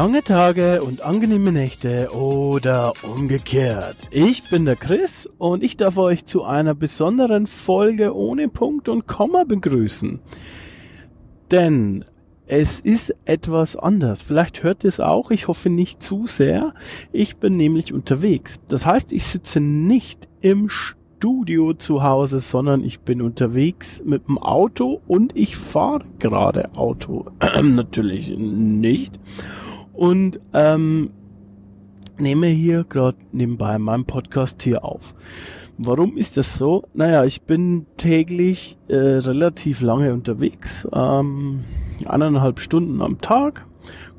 Lange Tage und angenehme Nächte oder umgekehrt. Ich bin der Chris und ich darf euch zu einer besonderen Folge ohne Punkt und Komma begrüßen. Denn es ist etwas anders. Vielleicht hört ihr es auch, ich hoffe nicht zu sehr. Ich bin nämlich unterwegs. Das heißt, ich sitze nicht im Studio zu Hause, sondern ich bin unterwegs mit dem Auto und ich fahre gerade Auto. Natürlich nicht und ähm, nehme hier gerade nebenbei meinen Podcast hier auf. Warum ist das so? Naja, ich bin täglich äh, relativ lange unterwegs, ähm, eineinhalb Stunden am Tag.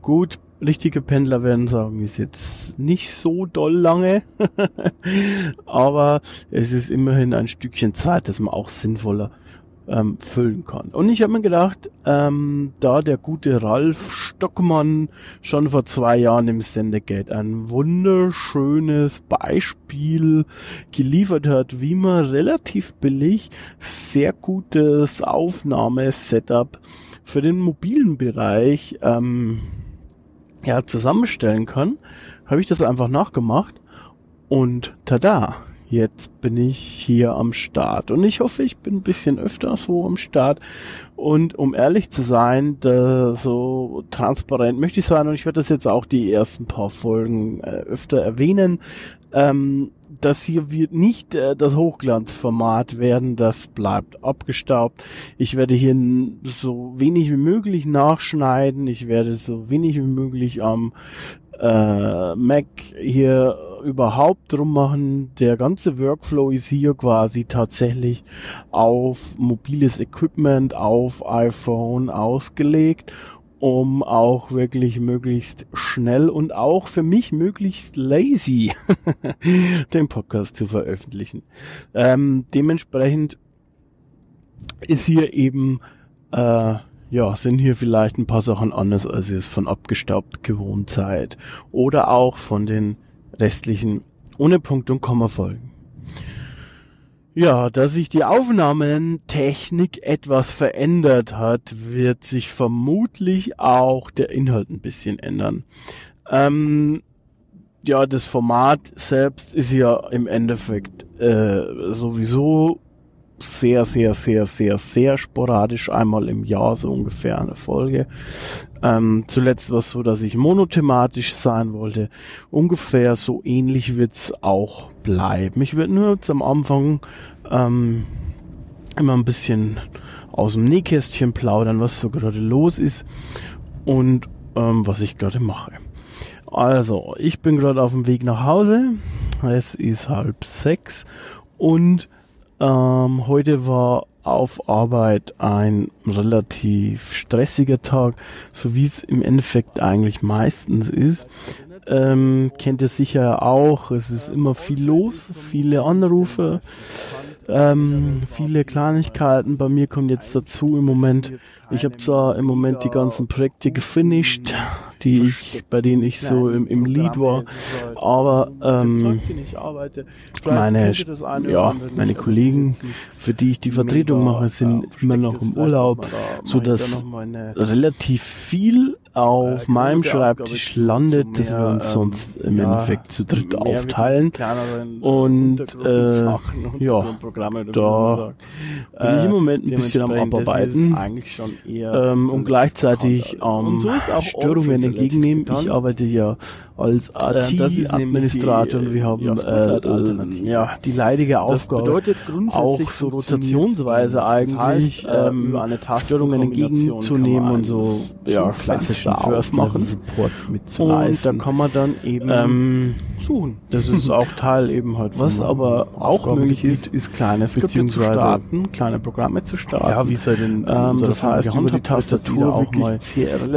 Gut, richtige Pendler werden sagen, ist jetzt nicht so doll lange, aber es ist immerhin ein Stückchen Zeit, das man auch sinnvoller ähm, füllen kann. Und ich habe mir gedacht, ähm, da der gute Ralf Stockmann schon vor zwei Jahren im Sendegate ein wunderschönes Beispiel geliefert hat, wie man relativ billig sehr gutes Aufnahmesetup für den mobilen Bereich ähm, ja, zusammenstellen kann, habe ich das einfach nachgemacht und tada, jetzt bin ich hier am Start. Und ich hoffe, ich bin ein bisschen öfter so am Start. Und um ehrlich zu sein, so transparent möchte ich sein, und ich werde das jetzt auch die ersten paar Folgen äh, öfter erwähnen, ähm, das hier wird nicht äh, das Hochglanzformat werden, das bleibt abgestaubt. Ich werde hier so wenig wie möglich nachschneiden, ich werde so wenig wie möglich am äh, Mac hier überhaupt drum machen. Der ganze Workflow ist hier quasi tatsächlich auf mobiles Equipment, auf iPhone ausgelegt um auch wirklich möglichst schnell und auch für mich möglichst lazy den Podcast zu veröffentlichen. Ähm, dementsprechend ist hier eben äh, ja, sind hier vielleicht ein paar Sachen anders, als ihr es von abgestaubt gewohnt seid. Oder auch von den restlichen ohne Punkt und Komma Folgen. Ja, da sich die Aufnahmetechnik etwas verändert hat, wird sich vermutlich auch der Inhalt ein bisschen ändern. Ähm, ja, das Format selbst ist ja im Endeffekt äh, sowieso sehr, sehr, sehr, sehr, sehr sporadisch einmal im Jahr so ungefähr eine Folge. Ähm, zuletzt war es so, dass ich monothematisch sein wollte. Ungefähr so ähnlich wird's auch bleiben. Ich werde nur jetzt am Anfang ähm, immer ein bisschen aus dem Nähkästchen plaudern, was so gerade los ist und ähm, was ich gerade mache. Also, ich bin gerade auf dem Weg nach Hause. Es ist halb sechs und ähm, heute war auf Arbeit ein relativ stressiger Tag, so wie es im Endeffekt eigentlich meistens ist. Ähm, kennt ihr sicher auch, es ist immer viel los, viele Anrufe, ähm, viele Kleinigkeiten. Bei mir kommt jetzt dazu im Moment, ich habe zwar im Moment die ganzen Projekte gefinisht, die ich, bei denen ich so im, im Lead war, aber ähm, meine, ja, meine Kollegen, für die ich die Vertretung mache, sind immer noch im Urlaub, so dass relativ viel auf äh, meinem Schreibtisch landet, dass wir uns ähm, sonst im ja, Endeffekt zu dritt aufteilen. Und äh, ja, da bin ich im Moment ein bisschen am Abarbeiten ähm, und gleichzeitig ähm, Störungen entgegennehmen. Ich arbeite ja als AT-Administrator und wir haben ja, äh, ja, die leidige Aufgabe, das bedeutet grundsätzlich auch so rotationsweise eigentlich das heißt, ähm, über eine Tastenstörung entgegenzunehmen und so ja, klassischen First machen Support. Und da kann man dann eben ähm, suchen. Das ist auch Teil eben halt. Was aber auch möglich ist, ist kleine zu starten, kleine Programme zu starten. Ja, wie denn, ähm, das heißt, über die Tastatur auch mal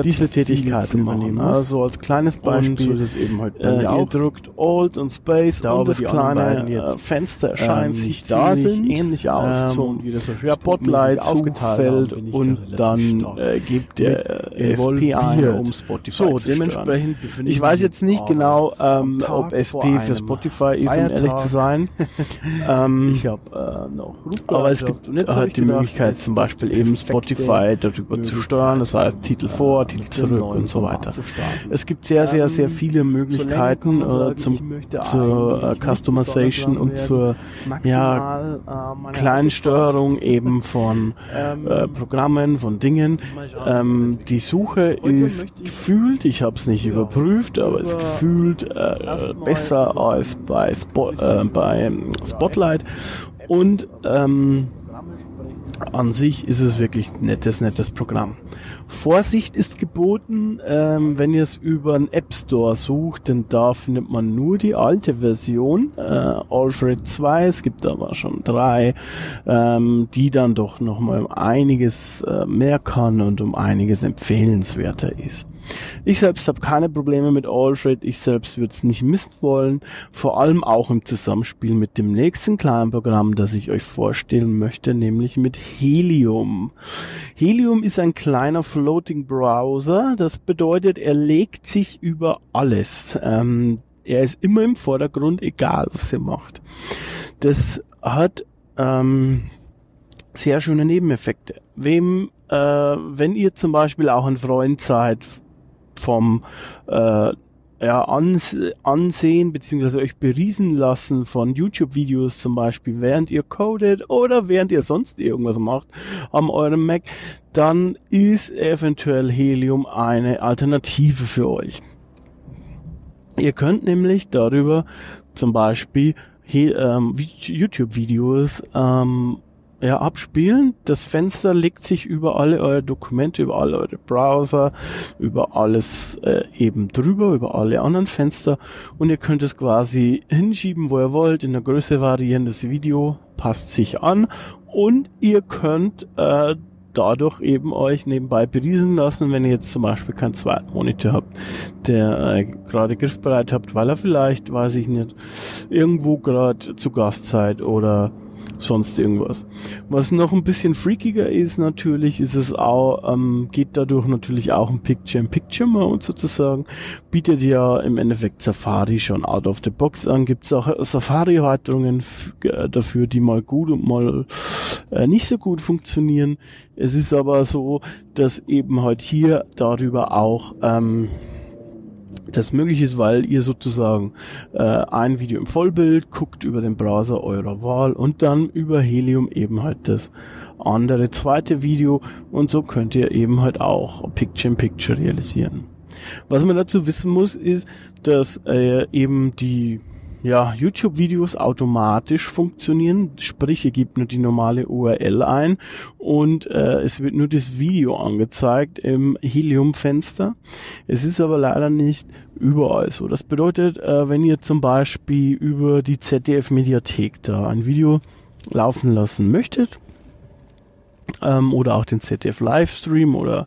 diese Tätigkeit übernehmen. Also als kleines Beispiel, so eben halt äh, ihr drückt Alt und Space da und das kleine äh, Fenster erscheint ähm, sich da sind, ähnlich aus ähm, zum Spotlight aufgeteilt und dann äh, gibt der äh, SP ein, um Spotify so, zu dementsprechend ich weiß jetzt nicht genau, ähm, ob SP für Spotify ist, um ehrlich zu sein. ähm, ich habe äh, noch aber es gibt halt die Möglichkeit, zum Beispiel eben Spotify darüber zu steuern, das heißt Titel vor, Titel zurück und so weiter. Es gibt sehr, sehr, sehr viele Möglichkeiten äh, zum, zur äh, Customization und zur ja, äh, Kleinsteuerung eben von ähm, äh, Programmen, von Dingen. Ähm, die Suche ist gefühlt, ich habe es nicht überprüft, aber es gefühlt äh, besser als bei, Spo äh, bei Spotlight. Und ähm, an sich ist es wirklich nettes, nettes Programm. Vorsicht ist geboten, ähm, wenn ihr es über einen App Store sucht, denn da findet man nur die alte Version, äh, Alfred 2, es gibt aber schon drei, ähm, die dann doch nochmal einiges äh, mehr kann und um einiges empfehlenswerter ist. Ich selbst habe keine Probleme mit Alfred, ich selbst würde es nicht missen wollen, vor allem auch im Zusammenspiel mit dem nächsten kleinen Programm, das ich euch vorstellen möchte, nämlich mit Helium. Helium ist ein kleiner Floating Browser, das bedeutet, er legt sich über alles. Ähm, er ist immer im Vordergrund, egal was ihr macht. Das hat ähm, sehr schöne Nebeneffekte. Wem, äh, wenn ihr zum Beispiel auch ein Freund seid vom äh, ja, ans ansehen beziehungsweise euch beriesen lassen von YouTube-Videos zum Beispiel, während ihr codet oder während ihr sonst irgendwas macht am eurem Mac, dann ist eventuell Helium eine Alternative für euch. Ihr könnt nämlich darüber zum Beispiel ähm, YouTube-Videos ähm, ja, abspielen. Das Fenster legt sich über alle eure Dokumente, über alle eure Browser, über alles äh, eben drüber, über alle anderen Fenster und ihr könnt es quasi hinschieben, wo ihr wollt, in der Größe variieren. Das Video passt sich an und ihr könnt äh, dadurch eben euch nebenbei beriesen lassen, wenn ihr jetzt zum Beispiel keinen zweiten Monitor habt, der äh, gerade griffbereit habt, weil er vielleicht, weiß ich nicht, irgendwo gerade zu Gast seid oder sonst irgendwas. Was noch ein bisschen freakiger ist natürlich, ist es auch, ähm, geht dadurch natürlich auch ein Picture-in-Picture-Mode sozusagen, bietet ja im Endeffekt Safari schon out of the box an, gibt es auch Safari-Erweiterungen äh, dafür, die mal gut und mal äh, nicht so gut funktionieren. Es ist aber so, dass eben halt hier darüber auch ähm, das möglich ist, weil ihr sozusagen äh, ein Video im Vollbild guckt über den Browser eurer Wahl und dann über Helium eben halt das andere zweite Video und so könnt ihr eben halt auch Picture-in-Picture -Picture realisieren. Was man dazu wissen muss, ist, dass äh, eben die ja, YouTube-Videos automatisch funktionieren, sprich, ihr gebt nur die normale URL ein und äh, es wird nur das Video angezeigt im Helium-Fenster. Es ist aber leider nicht überall so. Das bedeutet, äh, wenn ihr zum Beispiel über die ZDF-Mediathek da ein Video laufen lassen möchtet, ähm, oder auch den ZDF Livestream oder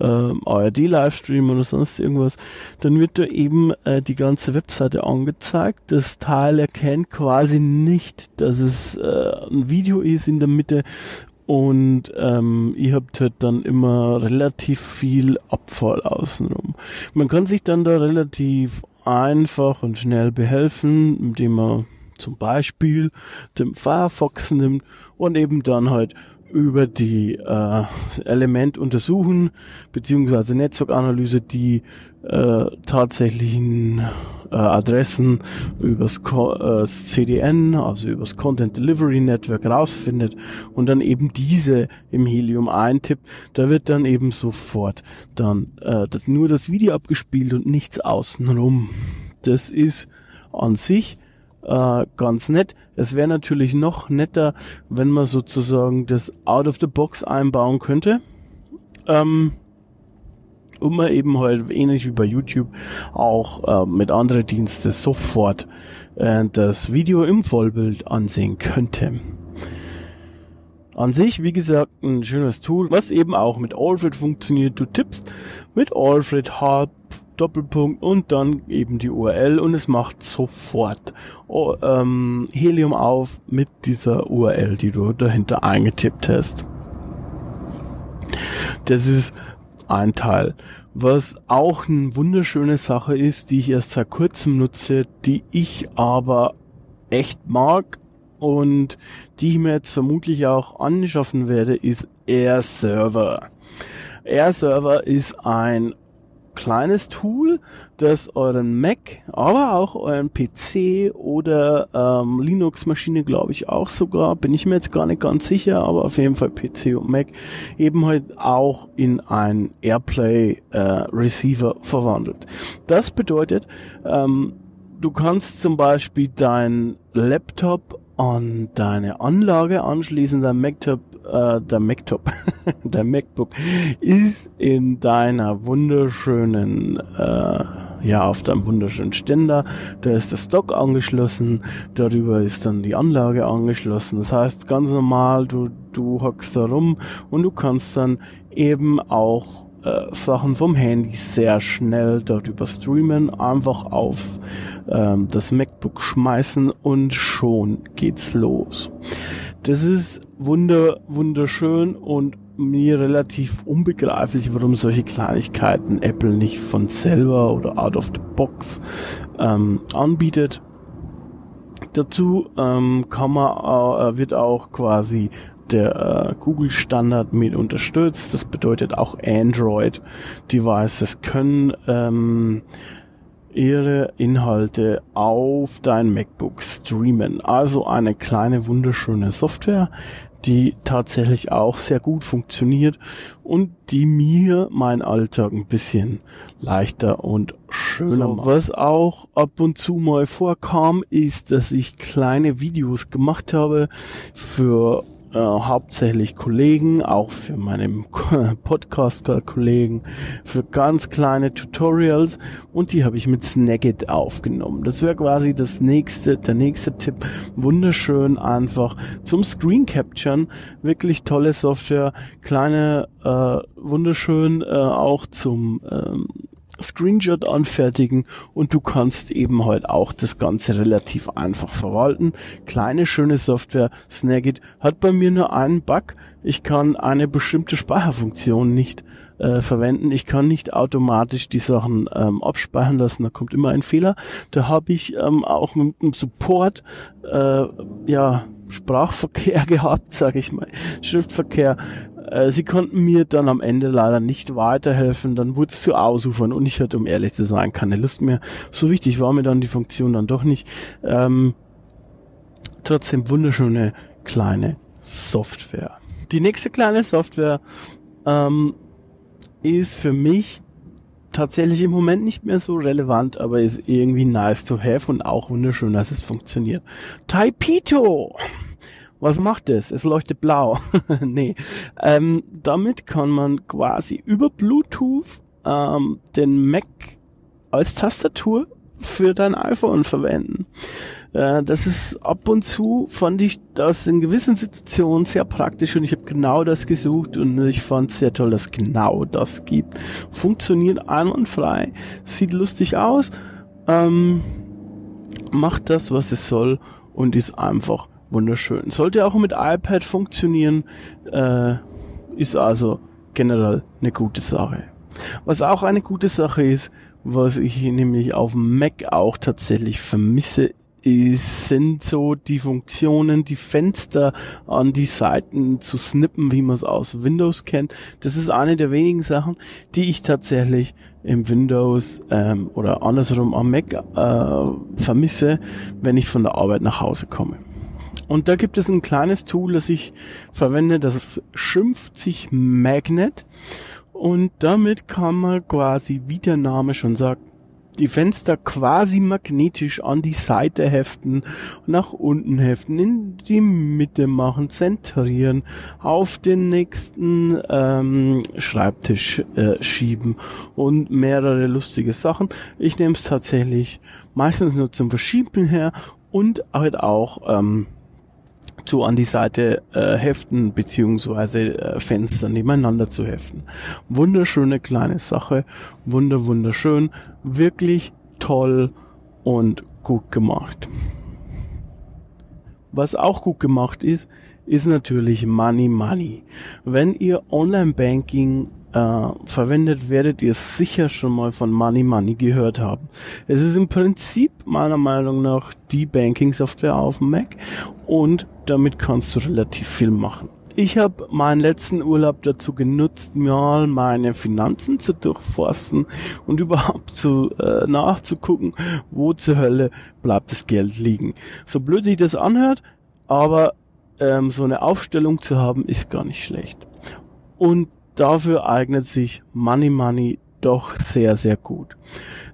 ähm, ARD Livestream oder sonst irgendwas, dann wird da eben äh, die ganze Webseite angezeigt. Das Teil erkennt quasi nicht, dass es äh, ein Video ist in der Mitte und ähm, ihr habt halt dann immer relativ viel Abfall außenrum. Man kann sich dann da relativ einfach und schnell behelfen, indem man zum Beispiel den Firefox nimmt und eben dann halt über die äh, Element untersuchen beziehungsweise Netzwerkanalyse die äh, tatsächlichen äh, Adressen übers Co äh, CDN, also übers Content Delivery Network rausfindet und dann eben diese im Helium eintippt, da wird dann eben sofort dann äh, das, nur das Video abgespielt und nichts außenrum. Das ist an sich äh, ganz nett. Es wäre natürlich noch netter, wenn man sozusagen das out of the box einbauen könnte. Ähm, und man eben halt ähnlich wie bei YouTube auch äh, mit anderen Diensten sofort äh, das Video im Vollbild ansehen könnte. An sich, wie gesagt, ein schönes Tool, was eben auch mit Alfred funktioniert. Du tippst mit Alfred Hub Doppelpunkt und dann eben die URL und es macht sofort oh, ähm, Helium auf mit dieser URL, die du dahinter eingetippt hast. Das ist ein Teil. Was auch eine wunderschöne Sache ist, die ich erst seit kurzem nutze, die ich aber echt mag und die ich mir jetzt vermutlich auch anschaffen werde, ist Air Server. Air Server ist ein kleines Tool, das euren Mac, aber auch euren PC oder ähm, Linux-Maschine, glaube ich, auch sogar, bin ich mir jetzt gar nicht ganz sicher, aber auf jeden Fall PC und Mac, eben halt auch in ein Airplay äh, verwandelt. Das bedeutet, ähm, du kannst zum Beispiel dein Laptop an deine Anlage anschließen, dein Laptop äh, der Mactop, der MacBook ist in deiner wunderschönen, äh, ja, auf deinem wunderschönen Ständer. Da ist der Stock angeschlossen, darüber ist dann die Anlage angeschlossen. Das heißt, ganz normal, du, du hockst da rum und du kannst dann eben auch äh, Sachen vom Handy sehr schnell darüber streamen, einfach auf ähm, das MacBook schmeißen und schon geht's los. Das ist wunder, wunderschön und mir relativ unbegreiflich, warum solche Kleinigkeiten Apple nicht von selber oder out of the box ähm, anbietet. Dazu ähm, kann man, äh, wird auch quasi der äh, Google Standard mit unterstützt. Das bedeutet auch Android Devices können ähm, ihre Inhalte auf dein MacBook streamen. Also eine kleine wunderschöne Software, die tatsächlich auch sehr gut funktioniert und die mir mein Alltag ein bisschen leichter und schöner so, macht. Was auch ab und zu mal vorkam, ist, dass ich kleine Videos gemacht habe für äh, hauptsächlich Kollegen, auch für meine Podcast-Kollegen, für ganz kleine Tutorials und die habe ich mit Snagit aufgenommen. Das wäre quasi das nächste, der nächste Tipp. Wunderschön einfach zum Screen Capturen. Wirklich tolle Software, kleine, äh, wunderschön äh, auch zum ähm, Screenshot anfertigen und du kannst eben halt auch das Ganze relativ einfach verwalten. Kleine schöne Software, Snagit hat bei mir nur einen Bug. Ich kann eine bestimmte Speicherfunktion nicht äh, verwenden. Ich kann nicht automatisch die Sachen ähm, abspeichern lassen. Da kommt immer ein Fehler. Da habe ich ähm, auch mit dem Support äh, ja Sprachverkehr gehabt, sage ich mal, Schriftverkehr, äh, sie konnten mir dann am Ende leider nicht weiterhelfen. Dann wurde es zu ausufern und ich hatte, um ehrlich zu sein, keine Lust mehr. So wichtig war mir dann die Funktion dann doch nicht. Ähm, trotzdem wunderschöne kleine Software. Die nächste kleine Software ähm, ist für mich tatsächlich im Moment nicht mehr so relevant, aber ist irgendwie nice to have und auch wunderschön, dass es funktioniert. Taipito! Was macht es? Es leuchtet blau. nee. Ähm, damit kann man quasi über Bluetooth ähm, den Mac als Tastatur für dein iPhone verwenden. Äh, das ist ab und zu fand ich das in gewissen Situationen sehr praktisch und ich habe genau das gesucht und ich fand sehr toll, dass genau das gibt. Funktioniert einwandfrei, sieht lustig aus, ähm, macht das, was es soll und ist einfach wunderschön. Sollte auch mit iPad funktionieren, äh, ist also generell eine gute Sache. Was auch eine gute Sache ist, was ich nämlich auf dem Mac auch tatsächlich vermisse, sind so die Funktionen, die Fenster an die Seiten zu snippen, wie man es aus Windows kennt. Das ist eine der wenigen Sachen, die ich tatsächlich im Windows ähm, oder andersrum am Mac äh, vermisse, wenn ich von der Arbeit nach Hause komme. Und da gibt es ein kleines Tool, das ich verwende, das schimpft sich Magnet. Und damit kann man quasi, wie der Name schon sagt, die Fenster quasi magnetisch an die Seite heften, nach unten heften, in die Mitte machen, zentrieren, auf den nächsten ähm, Schreibtisch äh, schieben und mehrere lustige Sachen. Ich nehme es tatsächlich meistens nur zum Verschieben her und halt auch ähm, zu an die Seite äh, heften beziehungsweise äh, Fenster nebeneinander zu heften. Wunderschöne kleine Sache, wunder wunderschön, wirklich toll und gut gemacht. Was auch gut gemacht ist, ist natürlich Money Money. Wenn ihr Online-Banking äh, verwendet, werdet ihr sicher schon mal von Money Money gehört haben. Es ist im Prinzip meiner Meinung nach die Banking-Software auf dem Mac und damit kannst du relativ viel machen. Ich habe meinen letzten Urlaub dazu genutzt, mal meine Finanzen zu durchforsten und überhaupt zu äh, nachzugucken, wo zur Hölle bleibt das Geld liegen. So blöd sich das anhört, aber ähm, so eine Aufstellung zu haben, ist gar nicht schlecht. Und dafür eignet sich Money Money doch sehr, sehr gut.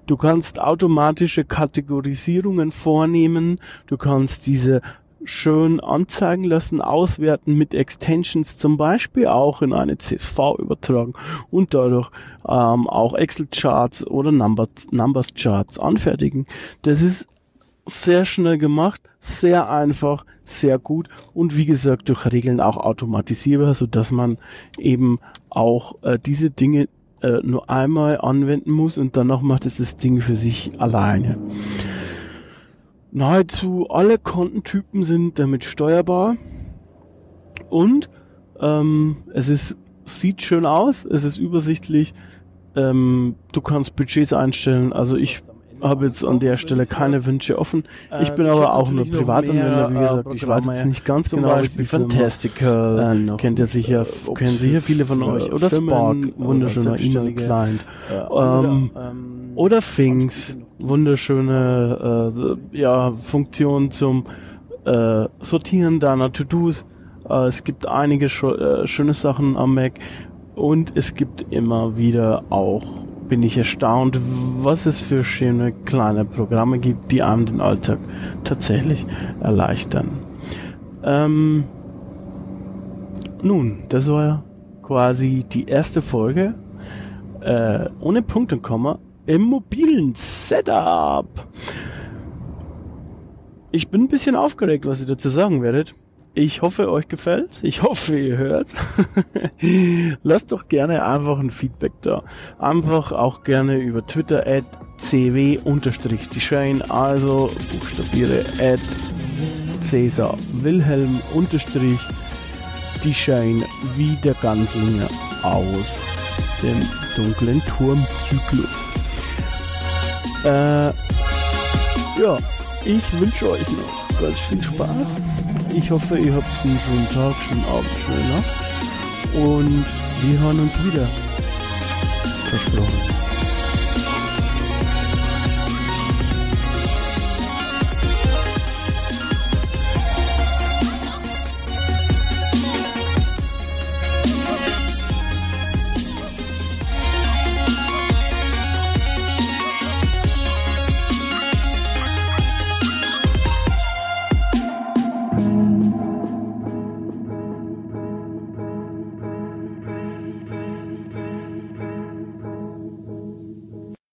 Du kannst automatische Kategorisierungen vornehmen, du kannst diese schön anzeigen lassen, auswerten mit Extensions zum Beispiel auch in eine CSV übertragen und dadurch ähm, auch Excel-Charts oder Numbers-Charts anfertigen. Das ist sehr schnell gemacht, sehr einfach, sehr gut und wie gesagt durch Regeln auch automatisierbar, so dass man eben auch äh, diese Dinge äh, nur einmal anwenden muss und danach macht es das Ding für sich alleine. Nahezu alle Kontentypen sind damit steuerbar und ähm, es ist sieht schön aus, es ist übersichtlich. Ähm, du kannst Budgets einstellen. Also ich habe jetzt an der Stelle keine Wünsche offen. Ich bin aber auch nur Privatanwender, wie gesagt. Ich weiß jetzt nicht ganz genau, wie Fantastical äh, kennt ihr sicher, kennen sicher viele von euch. Oder Spark, wunderschöner E-Mail-Client. Ähm, ähm, oder Things, wunderschöne äh, ja, Funktion zum äh, Sortieren deiner To-Dos. Äh, es gibt einige äh, schöne Sachen am Mac und es gibt immer wieder auch bin ich erstaunt, was es für schöne kleine Programme gibt, die einem den Alltag tatsächlich erleichtern. Ähm, nun, das war quasi die erste Folge äh, ohne Punkt und Komma im mobilen Setup. Ich bin ein bisschen aufgeregt, was ihr dazu sagen werdet. Ich hoffe, euch gefällt's. Ich hoffe, ihr hört's. Lasst doch gerne einfach ein Feedback da. Einfach auch gerne über Twitter at cw die Shane, also buchstabiere at Cäsar Wilhelm unterstrich die Shane wie der Ganzlinger aus dem dunklen Turmzyklus. Äh, ja, ich wünsche euch noch ganz viel Spaß ich hoffe, ihr habt einen schönen Tag, schönen Abend, schöne Nacht. Und wir hören uns wieder. Versprochen.